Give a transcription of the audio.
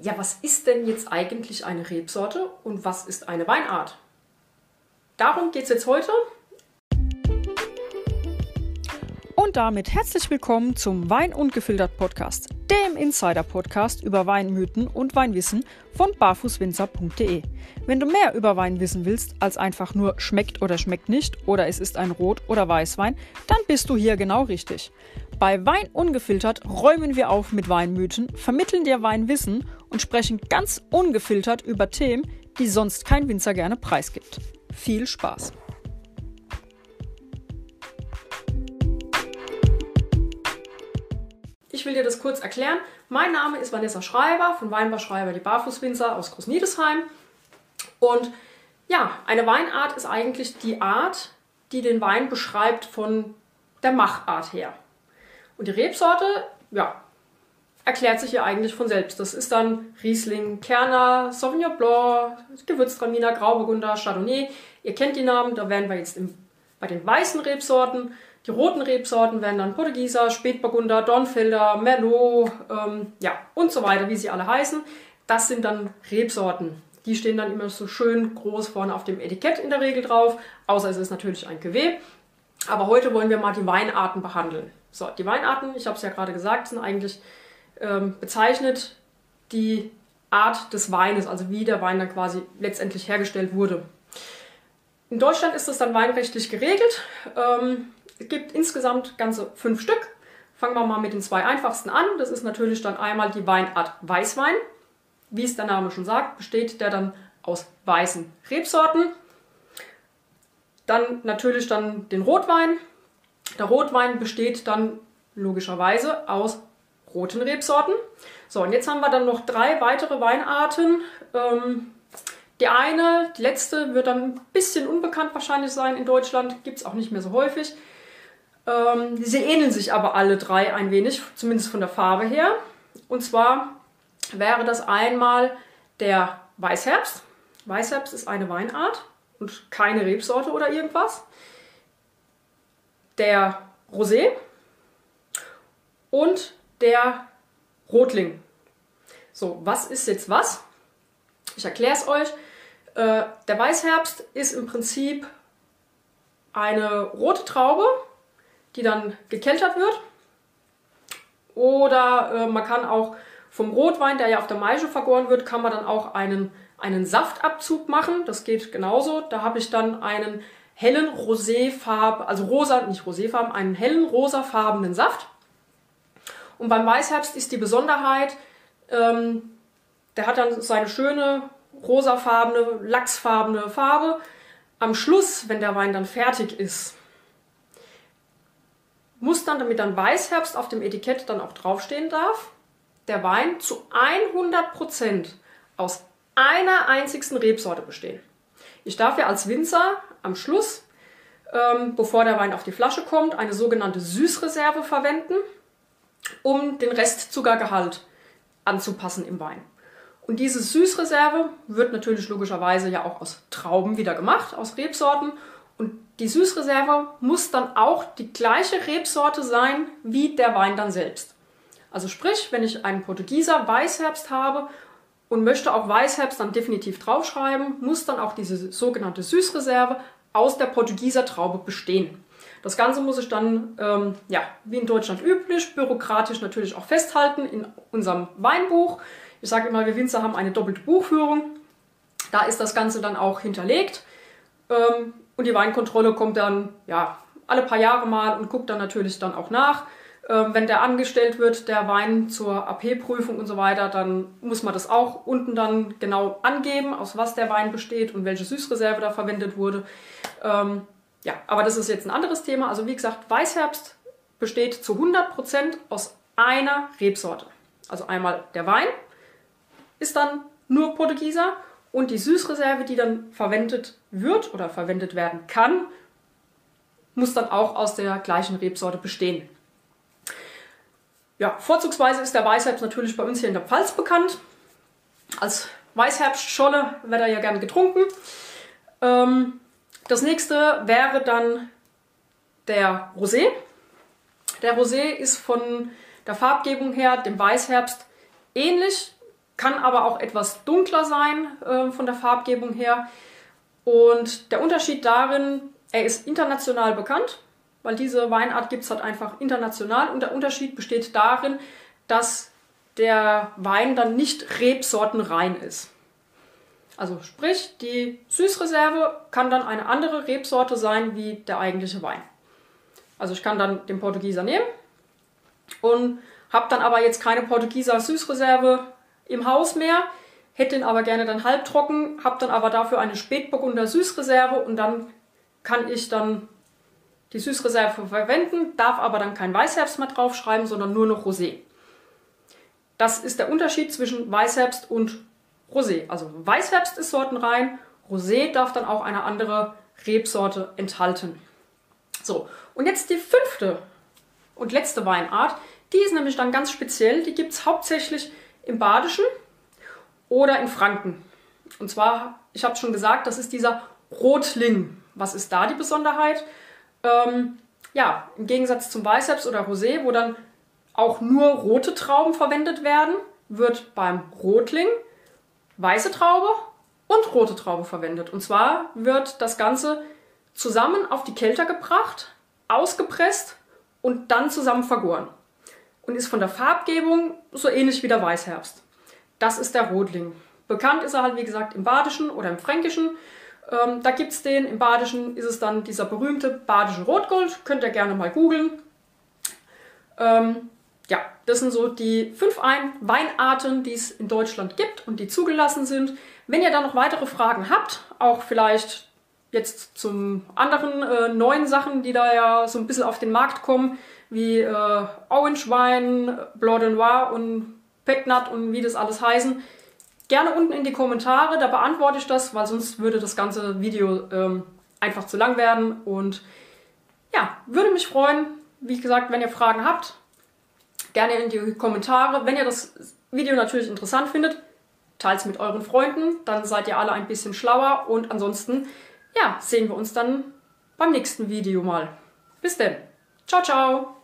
Ja, was ist denn jetzt eigentlich eine Rebsorte und was ist eine Weinart? Darum geht es jetzt heute. Und damit herzlich willkommen zum Wein ungefiltert Podcast, dem Insider-Podcast über Weinmythen und Weinwissen von barfußwinzer.de. Wenn du mehr über Wein wissen willst, als einfach nur schmeckt oder schmeckt nicht oder es ist ein Rot- oder Weißwein, dann bist du hier genau richtig. Bei Wein ungefiltert räumen wir auf mit Weinmythen, vermitteln dir Weinwissen und sprechen ganz ungefiltert über Themen, die sonst kein Winzer gerne preisgibt. Viel Spaß! Ich will dir das kurz erklären. Mein Name ist Vanessa Schreiber von Weinbar Schreiber, die Barfußwinzer aus Großniedesheim. Und ja, eine Weinart ist eigentlich die Art, die den Wein beschreibt von der Machart her. Und die Rebsorte, ja, erklärt sich ja eigentlich von selbst. Das ist dann Riesling, Kerner, Sauvignon Blanc, Gewürztraminer, Grauburgunder, Chardonnay. Ihr kennt die Namen, da werden wir jetzt im, bei den weißen Rebsorten. Die roten Rebsorten werden dann Portugieser, Spätburgunder, Dornfelder, Merlot, ähm, ja, und so weiter, wie sie alle heißen. Das sind dann Rebsorten. Die stehen dann immer so schön groß vorne auf dem Etikett in der Regel drauf, außer es ist natürlich ein Cuvée. Aber heute wollen wir mal die Weinarten behandeln. So, die Weinarten, ich habe es ja gerade gesagt, sind eigentlich ähm, bezeichnet die Art des Weines, also wie der Wein dann quasi letztendlich hergestellt wurde. In Deutschland ist das dann weinrechtlich geregelt. Ähm, es gibt insgesamt ganze fünf Stück. Fangen wir mal mit den zwei einfachsten an. Das ist natürlich dann einmal die Weinart Weißwein. Wie es der Name schon sagt, besteht der dann aus weißen Rebsorten. Dann natürlich dann den Rotwein. Der Rotwein besteht dann logischerweise aus roten Rebsorten. So, und jetzt haben wir dann noch drei weitere Weinarten. Ähm, die eine, die letzte, wird dann ein bisschen unbekannt wahrscheinlich sein in Deutschland, gibt es auch nicht mehr so häufig. Ähm, sie ähneln sich aber alle drei ein wenig, zumindest von der Farbe her. Und zwar wäre das einmal der Weißherbst. Weißherbst ist eine Weinart und keine Rebsorte oder irgendwas. Der Rosé und der Rotling. So, was ist jetzt was? Ich erkläre es euch. Äh, der Weißherbst ist im Prinzip eine rote Traube, die dann gekeltert wird. Oder äh, man kann auch vom Rotwein, der ja auf der Maische vergoren wird, kann man dann auch einen, einen Saftabzug machen. Das geht genauso. Da habe ich dann einen hellen Roséfarb, also rosa, nicht Roséfarben, einen hellen rosafarbenen Saft. Und beim Weißherbst ist die Besonderheit, ähm, der hat dann seine schöne rosafarbene, lachsfarbene Farbe. Am Schluss, wenn der Wein dann fertig ist, muss dann, damit dann Weißherbst auf dem Etikett dann auch draufstehen darf, der Wein zu 100% aus einer einzigsten Rebsorte bestehen. Ich darf ja als Winzer am Schluss, ähm, bevor der Wein auf die Flasche kommt, eine sogenannte Süßreserve verwenden, um den Restzuckergehalt anzupassen im Wein. Und diese Süßreserve wird natürlich logischerweise ja auch aus Trauben wieder gemacht, aus Rebsorten. Und die Süßreserve muss dann auch die gleiche Rebsorte sein wie der Wein dann selbst. Also sprich, wenn ich einen Portugieser Weißherbst habe und möchte auch Weißherbst dann definitiv draufschreiben, muss dann auch diese sogenannte Süßreserve aus der Portugieser Traube bestehen. Das Ganze muss ich dann, ähm, ja, wie in Deutschland üblich, bürokratisch natürlich auch festhalten in unserem Weinbuch. Ich sage immer, wir Winzer haben eine doppelte Buchführung. Da ist das Ganze dann auch hinterlegt. Ähm, und die Weinkontrolle kommt dann, ja, alle paar Jahre mal und guckt dann natürlich dann auch nach. Ähm, wenn der angestellt wird, der Wein zur AP-Prüfung und so weiter, dann muss man das auch unten dann genau angeben, aus was der Wein besteht und welche Süßreserve da verwendet wurde. Ähm, ja, aber das ist jetzt ein anderes Thema. Also wie gesagt, Weißherbst besteht zu 100% aus einer Rebsorte. Also einmal der Wein ist dann nur Portugieser und die Süßreserve, die dann verwendet wird oder verwendet werden kann, muss dann auch aus der gleichen Rebsorte bestehen. Ja, vorzugsweise ist der Weißherbst natürlich bei uns hier in der Pfalz bekannt. Als Weißherbstscholle wird er ja gerne getrunken. Ähm, das nächste wäre dann der Rosé. Der Rosé ist von der Farbgebung her dem Weißherbst ähnlich, kann aber auch etwas dunkler sein äh, von der Farbgebung her. Und der Unterschied darin, er ist international bekannt, weil diese Weinart gibt es halt einfach international. Und der Unterschied besteht darin, dass der Wein dann nicht rebsortenrein ist. Also sprich, die Süßreserve kann dann eine andere Rebsorte sein wie der eigentliche Wein. Also ich kann dann den Portugieser nehmen und habe dann aber jetzt keine Portugieser Süßreserve im Haus mehr, hätte ihn aber gerne dann halbtrocken, habe dann aber dafür eine Spätburgunder Süßreserve und dann kann ich dann die Süßreserve verwenden, darf aber dann kein Weißherbst mehr draufschreiben, sondern nur noch Rosé. Das ist der Unterschied zwischen Weißherbst und Rosé. Also Weißherbst ist sortenrein, Rosé darf dann auch eine andere Rebsorte enthalten. So, und jetzt die fünfte und letzte Weinart. Die ist nämlich dann ganz speziell. Die gibt es hauptsächlich im Badischen oder in Franken. Und zwar, ich habe schon gesagt, das ist dieser Rotling. Was ist da die Besonderheit? Ähm, ja, im Gegensatz zum Weißherbst oder Rosé, wo dann auch nur rote Trauben verwendet werden, wird beim Rotling weiße Traube und rote Traube verwendet. Und zwar wird das Ganze zusammen auf die Kelter gebracht, ausgepresst und dann zusammen vergoren. Und ist von der Farbgebung so ähnlich wie der Weißherbst. Das ist der Rotling. Bekannt ist er halt, wie gesagt, im Badischen oder im Fränkischen. Ähm, da gibt es den. Im Badischen ist es dann dieser berühmte badische Rotgold. Könnt ihr gerne mal googeln. Ähm, ja, das sind so die fünf Ein Weinarten, die es in Deutschland gibt und die zugelassen sind. Wenn ihr da noch weitere Fragen habt, auch vielleicht jetzt zum anderen äh, neuen Sachen, die da ja so ein bisschen auf den Markt kommen, wie äh, Orange Wine, Blanc de Noir und Pecknut und wie das alles heißen, gerne unten in die Kommentare, da beantworte ich das, weil sonst würde das ganze Video ähm, einfach zu lang werden. Und ja, würde mich freuen, wie gesagt, wenn ihr Fragen habt, gerne in die Kommentare. Wenn ihr das Video natürlich interessant findet, teilt es mit euren Freunden, dann seid ihr alle ein bisschen schlauer und ansonsten, ja, sehen wir uns dann beim nächsten Video mal. Bis denn. Ciao, ciao.